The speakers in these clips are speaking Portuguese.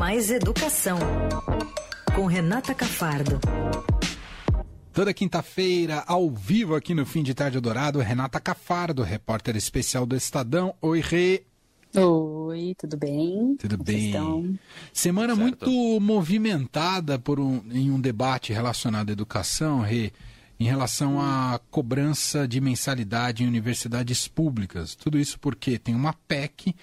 Mais Educação, com Renata Cafardo. Toda quinta-feira, ao vivo aqui no Fim de Tarde Dourado, Renata Cafardo, repórter especial do Estadão. Oi, Rê. Oi, tudo bem? Tudo Como bem. estão? Semana Certo. muito movimentada por um, em um debate relacionado à educação, Rê, em relação à cobrança de mensalidade em universidades públicas. Tudo isso porque tem uma PEC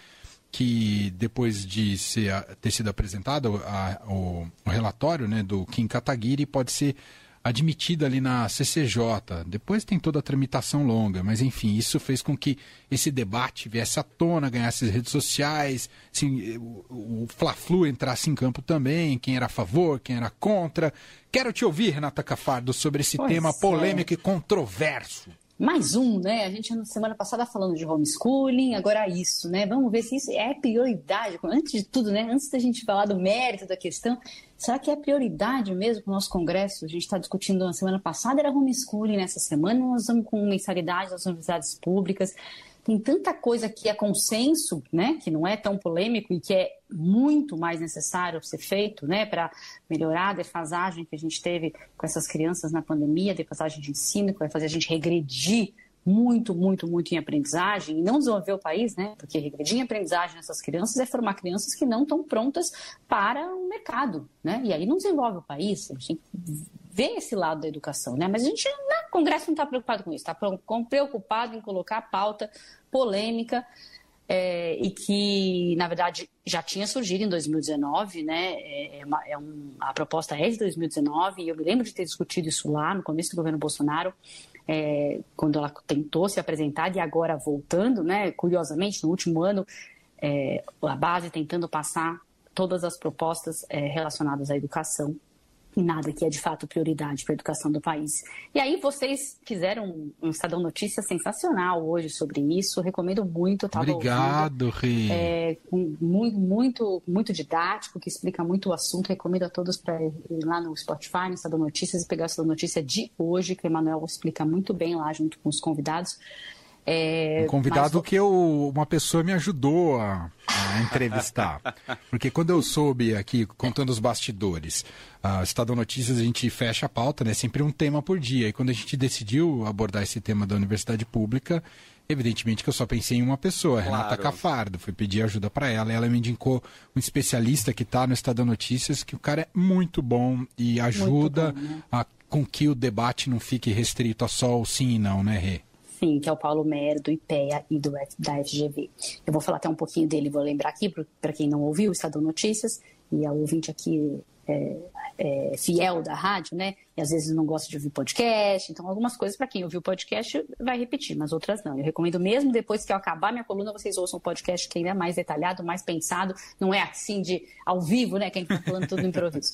que, depois de ser, ter sido apresentado a- o, o relatório né, do Kim Kataguiri, pode ser admitida ali na CCJ. Depois tem toda a tramitação longa, mas enfim, isso fez com que esse debate viesse à tona, ganhasse as redes sociais, assim, o, o Fla-Flu entrasse em campo também, quem era a favor, quem era contra. Quero te ouvir, Renata Cafardo, sobre esse Pois tema é. polêmico e controverso. Mais um, né? A gente na semana passada falando de homeschooling, agora isso, né? Vamos ver se isso é prioridade. Antes de tudo, né? Antes da gente falar do mérito da questão, será que é prioridade mesmo para o nosso Congresso? A gente está discutindo na semana passada, era homeschooling, nessa semana nós vamos com mensalidade das universidades públicas. Tem tanta coisa que é consenso, né? Que não é tão polêmico e que é muito mais necessário ser feito, né? Para melhorar a defasagem que a gente teve com essas crianças na pandemia, defasagem de ensino, que vai fazer a gente regredir muito, muito, muito em aprendizagem e não desenvolver o país, né? Porque regredir em aprendizagem nessas crianças é formar crianças que não estão prontas para o mercado, né? E aí não desenvolve o país. A gente tem que ver esse lado da educação, né? Mas a gente, o Congresso não está preocupado com isso, está preocupado em colocar pauta polêmica é, e que, na verdade, já tinha surgido em 2019, né? É, é uma- é um- a proposta é de 2019, e eu me lembro de ter discutido isso lá no começo do governo Bolsonaro, é, quando ela tentou se apresentar, e agora voltando, né? Curiosamente, no último ano, é, a base tentando passar todas as propostas é, relacionadas à educação e nada que é de fato prioridade para a educação do país. E aí vocês fizeram um, Estadão Notícias sensacional hoje sobre isso, recomendo muito. Tava ouvindo. Obrigado, Rê. É, muito, muito, muito didático, que explica muito o assunto. Recomendo a todos para ir lá no Spotify, no Estadão Notícias, e pegar o Estadão Notícia de hoje, que o Emanuel explica muito bem lá junto com os convidados. É, Um convidado mas- que eu, uma pessoa me ajudou a, a entrevistar. Porque quando eu soube aqui, contando os bastidores, a Estadão Notícias a gente fecha a pauta, né? Sempre um tema por dia. E quando a gente decidiu abordar esse tema da universidade pública, evidentemente que eu só pensei em uma pessoa, Renata Claro. Cafardo. Fui pedir ajuda para ela. E ela me indicou um especialista que está no Estadão Notícias, que o cara é muito bom e ajuda bom, né? a, com que o debate não fique restrito a só o sim e não, né, Rê? Sim, que é o Paulo Mero, do IPEA e do, F- da FGV. Eu vou falar até um pouquinho dele, vou lembrar aqui, para quem não ouviu, o Estadão Notícias, e a ouvinte aqui é, é fiel da rádio, né? E às vezes não gosta de ouvir podcast, então algumas coisas, para quem ouviu o podcast, vai repetir, mas outras não. Eu recomendo mesmo, depois que eu acabar minha coluna, vocês ouçam o podcast que ainda é mais detalhado, mais pensado, não é assim de ao vivo, né? Quem tá falando tudo improviso.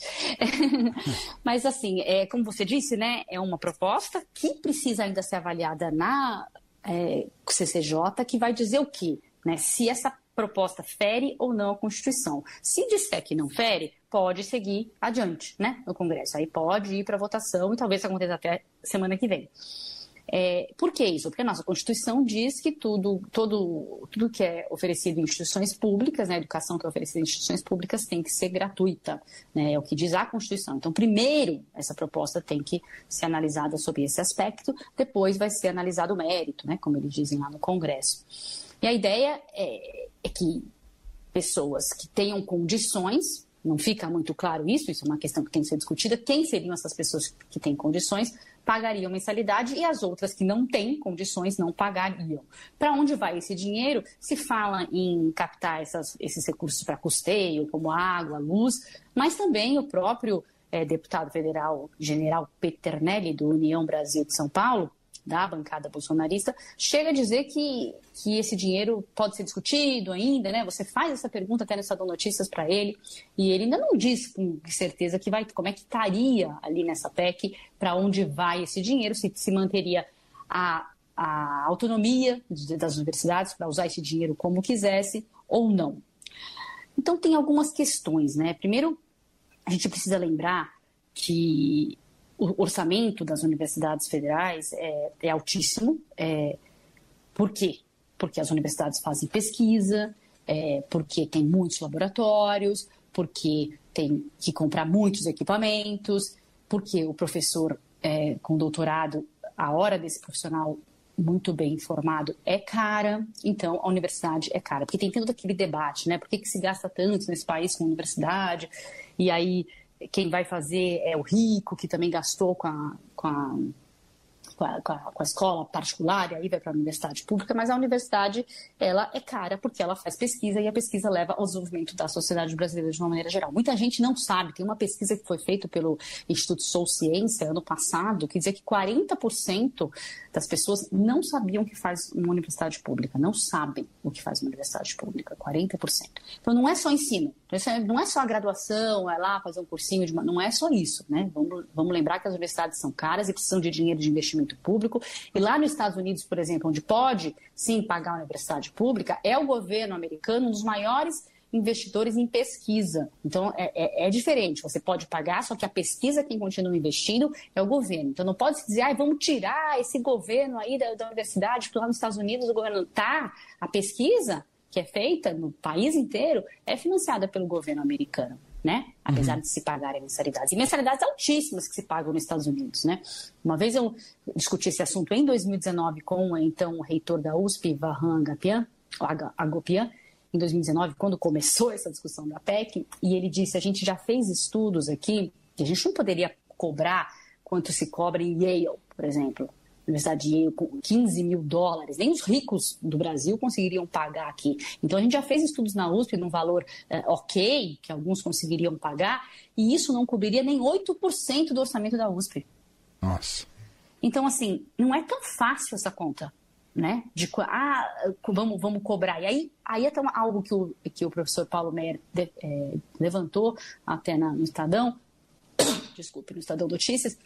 Mas assim, é, como você disse, né, é uma proposta que precisa ainda ser avaliada na é, CCJ, que vai dizer o quê? Né? Se essa proposta fere ou não a Constituição. Se disser que não fere, pode seguir adiante né, no Congresso. Aí pode ir para votação e talvez aconteça até semana que vem. É, por que isso? Porque a nossa Constituição diz que tudo, todo, tudo que é oferecido em instituições públicas, né, a educação que é oferecida em instituições públicas tem que ser gratuita, né, é o que diz a Constituição. Então, primeiro, essa proposta tem que ser analisada sobre esse aspecto, depois vai ser analisado o mérito, né, como eles dizem lá no Congresso. E a ideia é, que pessoas que tenham condições, não fica muito claro isso, isso é uma questão que tem que ser discutida, quem seriam essas pessoas que têm condições, pagariam mensalidade e as outras que não têm condições não pagariam. Para onde vai esse dinheiro? Se fala em captar essas, esses recursos para custeio, como água, luz, mas também o próprio eh, deputado federal, general Peternelli, do União Brasil de São Paulo, da bancada bolsonarista, chega a dizer que, que esse dinheiro pode ser discutido ainda, né? Você faz essa pergunta até no Estadão Notícias para ele, e ele ainda não diz com certeza que vai, como é que estaria ali nessa PEC, para onde vai esse dinheiro, se se manteria a, a autonomia das universidades para usar esse dinheiro como quisesse ou não. Então tem algumas questões, né? Primeiro, a gente precisa lembrar que o orçamento das universidades federais é, é altíssimo. É, por quê? Porque as universidades fazem pesquisa, é, porque tem muitos laboratórios, porque tem que comprar muitos equipamentos, porque o professor é, com doutorado, a hora desse profissional muito bem informado é cara, então a universidade é cara. Porque tem todo aquele debate, né? Por que, que se gasta tanto nesse país com universidade? E aí quem vai fazer é o rico, que também gastou com a, com a com a, com a, com a escola particular e aí vai para a universidade pública, mas a universidade ela é cara porque ela faz pesquisa e a pesquisa leva ao desenvolvimento da sociedade brasileira de uma maneira geral. Muita gente não sabe, tem uma pesquisa que foi feita pelo Instituto Sou Ciência ano passado que dizia que 40% das pessoas não sabiam o que faz uma universidade pública, não sabem o que faz uma universidade pública, 40%. Então não é só ensino, não é só a graduação, é lá fazer um cursinho, de... não é só isso, né? Vamos, vamos lembrar que as universidades são caras e precisam de dinheiro de investimento público. E lá nos Estados Unidos, por exemplo, onde pode sim pagar a universidade pública, é o governo americano um dos maiores investidores em pesquisa. Então, é, é, é, diferente. Você pode pagar, só que a pesquisa, quem continua investindo é o governo. Então, não pode se dizer, ah, vamos tirar esse governo aí da, da universidade, porque lá nos Estados Unidos o governo está. A pesquisa que é feita no país inteiro é financiada pelo governo americano. Né? Apesar uhum. de se pagarem mensalidades. E mensalidades altíssimas que se pagam nos Estados Unidos, né? Uma vez eu discuti esse assunto em 2019 com então o reitor da USP, Vahan Agapian, Agopian, em 2019, quando começou essa discussão da PEC, e ele disse: a gente já fez estudos aqui que a gente não poderia cobrar quanto se cobra em Yale, por exemplo. Universidade com 15 mil dólares, nem os ricos do Brasil conseguiriam pagar aqui. Então a gente já fez estudos na USP num valor eh, ok, que alguns conseguiriam pagar, e isso não cobriria nem 8% do orçamento da USP. Nossa. Então, assim, não é tão fácil essa conta né? De ah, vamos, vamos cobrar. E aí, aí até algo que o, que o professor Paulo Meyer de, é, levantou até na, no Estadão, desculpe, no Estadão Notícias,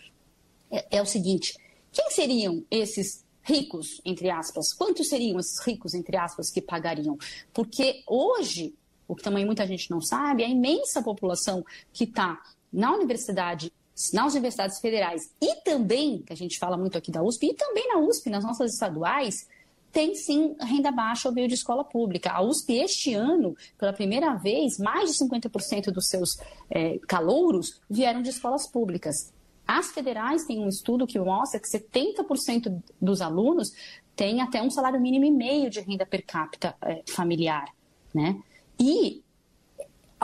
é, é, o seguinte: quem seriam esses ricos, entre aspas? Quantos seriam esses ricos, entre aspas, que pagariam? Porque hoje, o que também muita gente não sabe, a imensa população que está na universidade nas universidades federais e também, que a gente fala muito aqui da USP, e também na USP, nas nossas estaduais, tem sim renda baixa ou meio de escola pública. A USP, este ano, pela primeira vez, mais de 50% dos seus é, calouros vieram de escolas públicas. As federais têm um estudo que mostra que 70% dos alunos têm até um salário mínimo e meio de renda per capita é, familiar. Né? E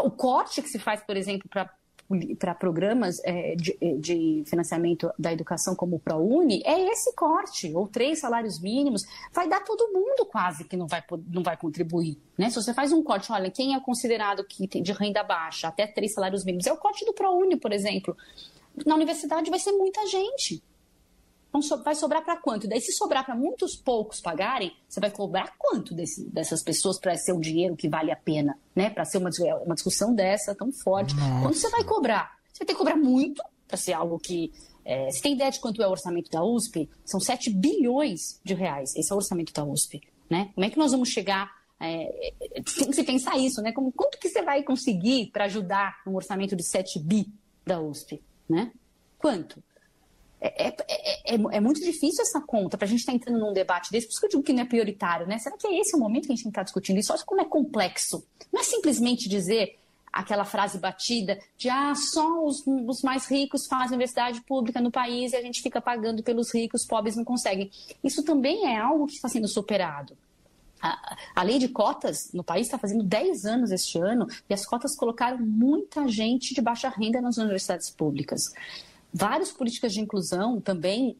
o corte que se faz, por exemplo, para para programas é, de, de, financiamento da educação como o ProUni é esse corte, ou três salários mínimos, vai dar todo mundo quase que não vai, não vai contribuir. Né? Se você faz um corte, olha, quem é considerado que de renda baixa, até três salários mínimos, é o corte do ProUni, por exemplo. Na universidade vai ser muita gente. Então, vai sobrar para quanto? Daí, se sobrar para muitos poucos pagarem, você vai cobrar quanto desse, dessas pessoas para ser um dinheiro que vale a pena, né? Para ser uma, uma discussão dessa tão forte. Nossa. Quanto você vai cobrar? Você vai ter que cobrar muito para ser algo que. É, você tem ideia de quanto é o orçamento da USP? São 7 bilhões de reais. Esse é o orçamento da USP. Né? Como é que nós vamos chegar é, tem que se pensar isso, né? Como, quanto que você vai conseguir para ajudar um orçamento de 7 bi da USP, né? Quanto? É, é, é, é, muito difícil essa conta para a gente estar tá entrando num debate desse. Por isso que eu digo que não é prioritário, né? Será que é esse o momento que a gente tem que estar discutindo isso? Olha como é complexo. Não é simplesmente dizer aquela frase batida de ah, só os, os, mais ricos fazem universidade pública no país e a gente fica pagando pelos ricos, os pobres não conseguem. Isso também é algo que está sendo superado. A, lei de cotas no país está fazendo 10 anos este ano e as cotas colocaram muita gente de baixa renda nas universidades públicas várias políticas de inclusão também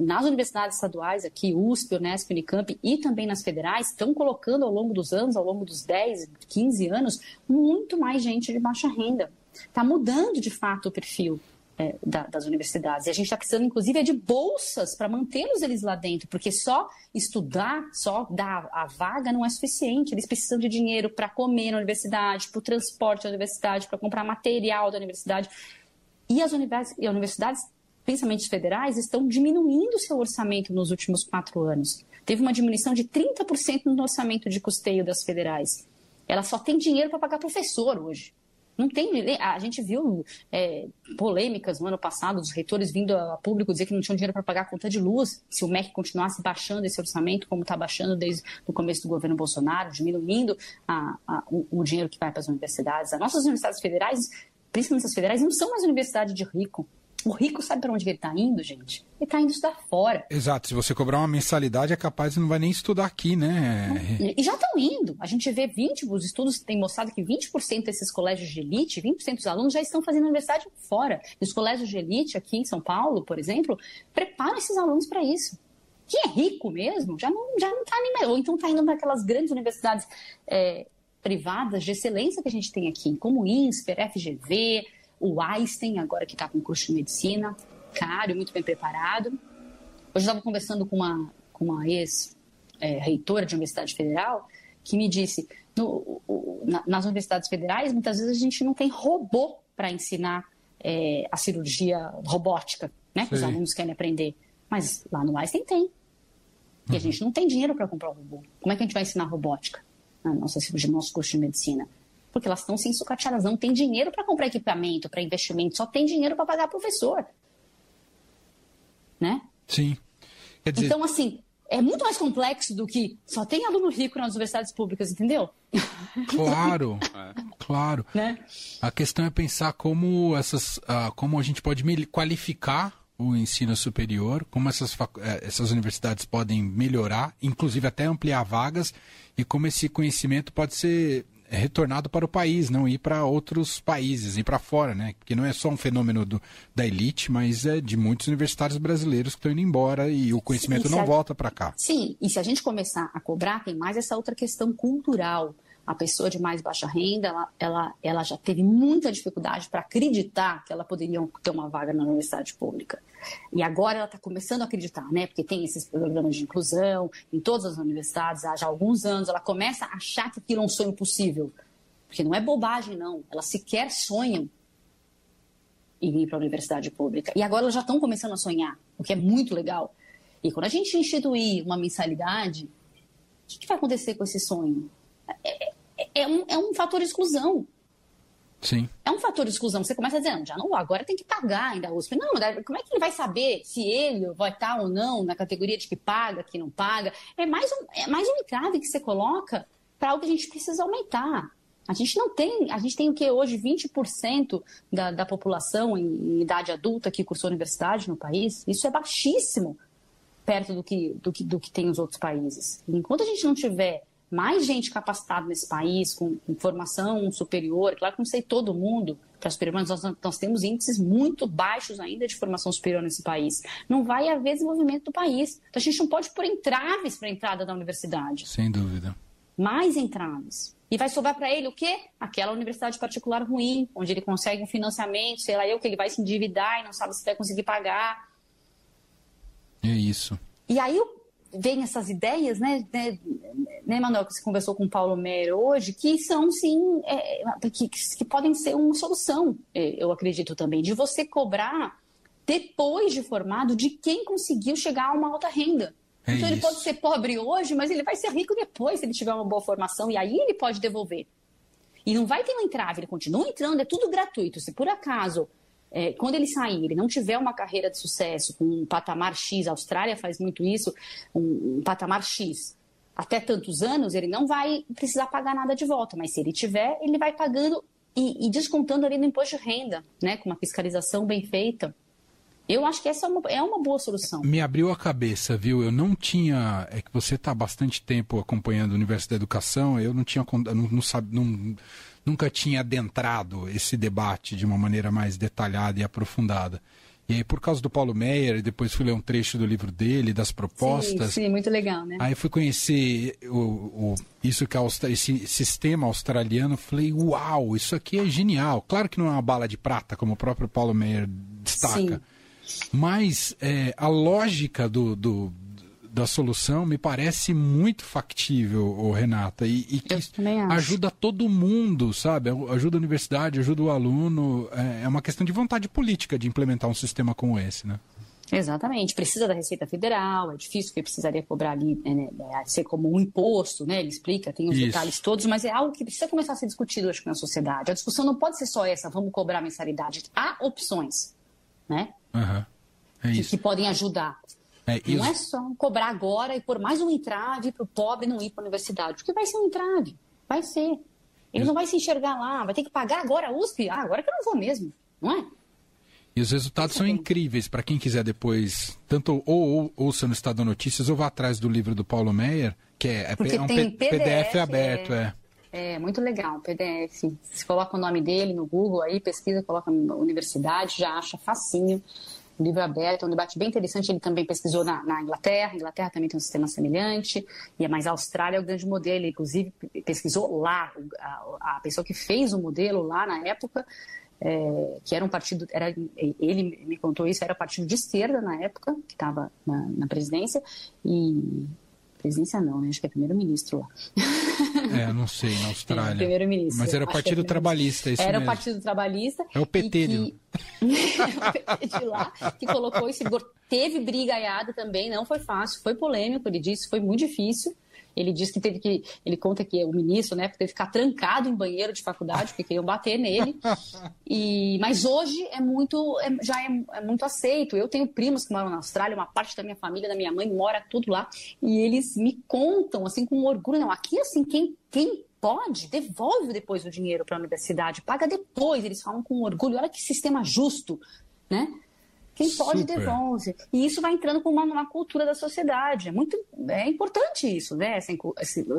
nas universidades estaduais, aqui, USP, Unesp, Unicamp e também nas federais, estão colocando ao longo dos anos, ao longo dos 10, 15 anos, muito mais gente de baixa renda. Está mudando, de fato, o perfil é, da, das universidades. E a gente está precisando, inclusive, é de bolsas para mantê-los eles lá dentro, porque só estudar, só dar a vaga não é suficiente. Eles precisam de dinheiro para comer na universidade, para o transporte da universidade, para comprar material da universidade. E as universidades, principalmente federais, estão diminuindo seu orçamento nos últimos quatro anos. Teve uma diminuição de 30% no orçamento de custeio das federais. Ela só tem dinheiro para pagar professor hoje. Não tem. A gente viu é, polêmicas no ano passado dos reitores vindo a público dizer que não tinham dinheiro para pagar a conta de luz se o MEC continuasse baixando esse orçamento, como está baixando desde o começo do governo Bolsonaro, diminuindo a, a, o, o, dinheiro que vai para as universidades. As nossas universidades federais, principalmente as federais, não são mais universidades de rico. O rico sabe para onde ele está indo, gente? Ele está indo estudar fora. Exato. Se você cobrar uma mensalidade, é capaz de não vai nem estudar aqui, né? E já estão indo. A gente vê 20, os estudos têm mostrado que 20% desses colégios de elite, 20% dos alunos já estão fazendo universidade fora. E os colégios de elite aqui em São Paulo, por exemplo, preparam esses alunos para isso. Quem é rico mesmo já não já não está nem ou então está indo para aquelas grandes universidades é, privadas de excelência que a gente tem aqui, como o INSPER, FGV, o Einstein, agora que está com curso de medicina, caro, muito bem preparado. Hoje eu estava conversando com uma, com uma ex-reitora é, de Universidade Federal que me disse, no, o, na, nas universidades federais, muitas vezes a gente não tem robô para ensinar é, a cirurgia robótica, né, que os alunos querem aprender. Mas lá no Einstein tem. E uhum. a gente não tem dinheiro para comprar o robô. Como é que a gente vai ensinar robótica na nossa cirurgia, no nosso curso de medicina? Porque elas estão sem sucateadas, não tem dinheiro para comprar equipamento, para investimento, só tem dinheiro para pagar professor. Né? Sim. Dizer... Então, assim, é muito mais complexo do que só tem aluno rico nas universidades públicas, entendeu? Claro, claro. Né? A questão é pensar como essas, uh, como a gente pode qualificar o ensino superior, como essas, eh, essas universidades podem melhorar, inclusive até ampliar vagas, e como esse conhecimento pode ser é retornado para o país, não ir para outros países, ir para fora, né? Porque não é só um fenômeno do, da elite, mas é de muitos universitários brasileiros que estão indo embora e o conhecimento Sim, não a... volta para cá. Sim, e se a gente começar a cobrar, tem mais essa outra questão cultural a pessoa de mais baixa renda, ela, ela, ela já teve muita dificuldade para acreditar que ela poderia ter uma vaga na universidade pública. E agora ela está começando a acreditar, né? Porque tem esses programas de inclusão em todas as universidades há já alguns anos. Ela começa a achar que aquilo é um sonho possível. Porque não é bobagem, não. Elas sequer sonham em ir para a universidade pública. E agora elas já estão começando a sonhar, o que é muito legal. E quando a gente instituir uma mensalidade, o que, que vai acontecer com esse sonho? É, um, é um fator de exclusão. Sim. É um fator de exclusão. Você começa dizendo, já não, agora tem que pagar ainda a USP. Não, como é que ele vai saber se ele vai estar ou não na categoria de que paga, que não paga? É mais um, é mais um entrave que você coloca para algo que a gente precisa aumentar. A gente não tem, a gente tem o que hoje 20% da, da população em, em, idade adulta que cursou universidade no país. Isso é baixíssimo perto do que, do que, do que tem os outros países. Enquanto a gente não tiver mais gente capacitada nesse país, com, com formação superior, claro que não sei todo mundo, para superior, mas nós, nós temos índices muito baixos ainda de formação superior nesse país. Não vai haver desenvolvimento do país. Então a gente não pode pôr entraves para a entrada da universidade. Sem dúvida. Mais entraves. E vai sobrar para ele o quê? Aquela universidade particular ruim, onde ele consegue um financiamento, sei lá eu, que ele vai se endividar e não sabe se vai conseguir pagar. É isso. E aí o vem essas ideias, né, né, né, Manuel, que você conversou com o Paulo Mer hoje, que são, sim, é, que, que podem ser uma solução, é, eu acredito também, de você cobrar depois de formado de quem conseguiu chegar a uma alta renda. É então, isso. ele pode ser pobre hoje, mas ele vai ser rico depois, se ele tiver uma boa formação, e aí ele pode devolver. E não vai ter um entrave, ele continua entrando, é tudo gratuito. Se por acaso é, quando ele sair, ele não tiver uma carreira de sucesso com um patamar X, a Austrália faz muito isso, um, um patamar X, até tantos anos, ele não vai precisar pagar nada de volta, mas se ele tiver, ele vai pagando e, e descontando ali no imposto de renda, né, com uma fiscalização bem feita. Eu acho que essa é uma, é uma boa solução. Me abriu a cabeça, viu? Eu não tinha. É que você está há bastante tempo acompanhando o universo da educação, eu não tinha. Não, não, não, nunca tinha adentrado esse debate de uma maneira mais detalhada e aprofundada. E aí, por causa do Paulo Meyer, depois fui ler um trecho do livro dele, das propostas. Sim, sim muito legal, né? Aí fui conhecer o, o isso que é esse sistema australiano. Falei, uau, isso aqui é genial. Claro que não é uma bala de prata, como o próprio Paulo Meyer destaca. Sim. Mas é, a lógica do, do, da solução me parece muito factível, Renata, e, e que ajuda todo mundo, sabe? Ajuda a universidade, ajuda o aluno. É, é uma questão de vontade política de implementar um sistema como esse, né? Exatamente, precisa da Receita Federal, é difícil que precisaria cobrar ali, né, né, é, ser como um imposto, né? Ele explica, tem os Isso. detalhes todos, mas é algo que precisa começar a ser discutido, acho que, na sociedade. A discussão não pode ser só essa, vamos cobrar mensalidade. Há opções, né? Uhum. É que, que, podem ajudar. É, não é só cobrar agora e pôr mais um entrave para o pobre não ir para a universidade, porque vai ser um entrave, vai ser. Ele não vai se enxergar lá, vai ter que pagar agora a USP, ah, agora que eu não vou mesmo, não é? E os resultados são incríveis para quem quiser depois, tanto ou, ou ouça no Estado Notícias ou vá atrás do livro do Paulo Meyer, que é, é um PDF, PDF, aberto, é. é. É, muito legal, PDF. Se coloca o nome dele no Google aí, pesquisa, coloca universidade, já acha facinho. Livro aberto, é um debate bem interessante. Ele também pesquisou na, na Inglaterra. A Inglaterra também tem um sistema semelhante. E mas a Austrália é o grande modelo. Ele, inclusive, pesquisou lá. A, a pessoa que fez o modelo lá na época é, que era um partido, era, ele me contou isso, era partido de esquerda na época, que estava na, na, presidência, e presidência não, né? Acho que é primeiro-ministro lá. É, não sei, na Austrália. É, primeiro-ministro. Mas era o Partido é Trabalhista, isso Era mesmo. o Partido Trabalhista. É o PT, que... o PT de lá, que colocou esse... Teve brigaiada também, não foi fácil, foi polêmico, ele disse, foi muito difícil. Ele disse que teve que. Ele conta que o ministro, né, teve que ficar trancado em banheiro de faculdade, porque queriam bater nele. E, mas hoje é muito, é, já é, é, muito aceito. Eu tenho primos que moram na Austrália, uma parte da minha família, da minha mãe, mora tudo lá. E eles me contam, assim, com orgulho. Não, aqui, assim, quem, quem pode, devolve depois o dinheiro para a universidade, paga depois. Eles falam com orgulho. Olha que sistema justo, né? Quem pode Super. devolve. E isso vai entrando com uma, uma, cultura da sociedade. É muito é importante isso, né? Essa,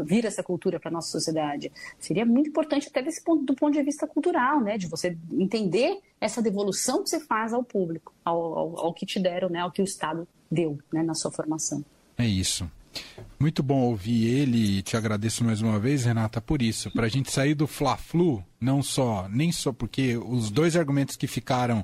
vir essa cultura para a nossa sociedade. Seria muito importante até desse ponto, do ponto de vista cultural, né? De você entender essa devolução que você faz ao público, ao, ao, ao que te deram, né? Ao que o Estado deu né? na sua formação. É isso. Muito bom ouvir ele e te agradeço mais uma vez, Renata, por isso. Para a gente sair do Fla-Flu, não só, nem só porque os dois argumentos que ficaram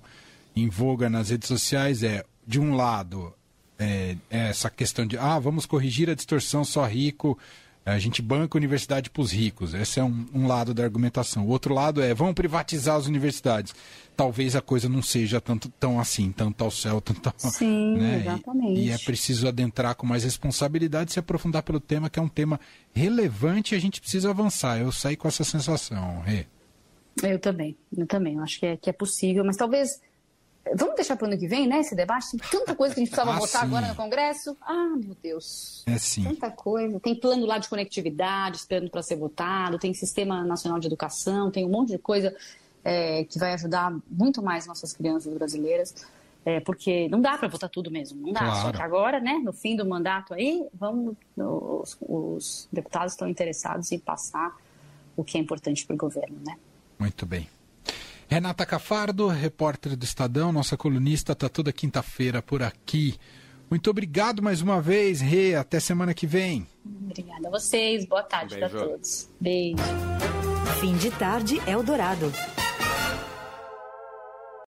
em voga nas redes sociais é, de um lado, é, é essa questão de, ah, vamos corrigir a distorção só rico, a gente banca a universidade para os ricos. Esse é um, um, lado da argumentação. O outro lado é, vamos privatizar as universidades. Talvez a coisa não seja tanto, tão assim, tanto ao céu, tanto ao... Sim, né? exatamente. E, e, é preciso adentrar com mais responsabilidade, se aprofundar pelo tema, que é um tema relevante e a gente precisa avançar. Eu saí com essa sensação, Rê. Eu também, eu também. Eu acho que é, que é possível, mas talvez Vamos deixar para o ano que vem, né, esse debate? Tem tanta coisa que a gente precisava ah, votar sim. agora no Congresso. Ah, meu Deus. É sim. Tanta coisa. Tem plano lá de conectividade esperando para ser votado, tem Sistema Nacional de Educação, tem um monte de coisa é, que vai ajudar muito mais nossas crianças brasileiras. É, porque não dá para votar tudo mesmo, não dá. Claro. Só que agora, né, no fim do mandato aí, vamos, os, os deputados estão interessados em passar o que é importante para o governo, né? Muito bem. Renata Cafardo, repórter do Estadão, nossa colunista, está toda quinta-feira por aqui. Muito obrigado mais uma vez, Rê. Até semana que vem. Obrigada a vocês. Boa tarde para todos. Beijo. Fim de tarde, Eldorado.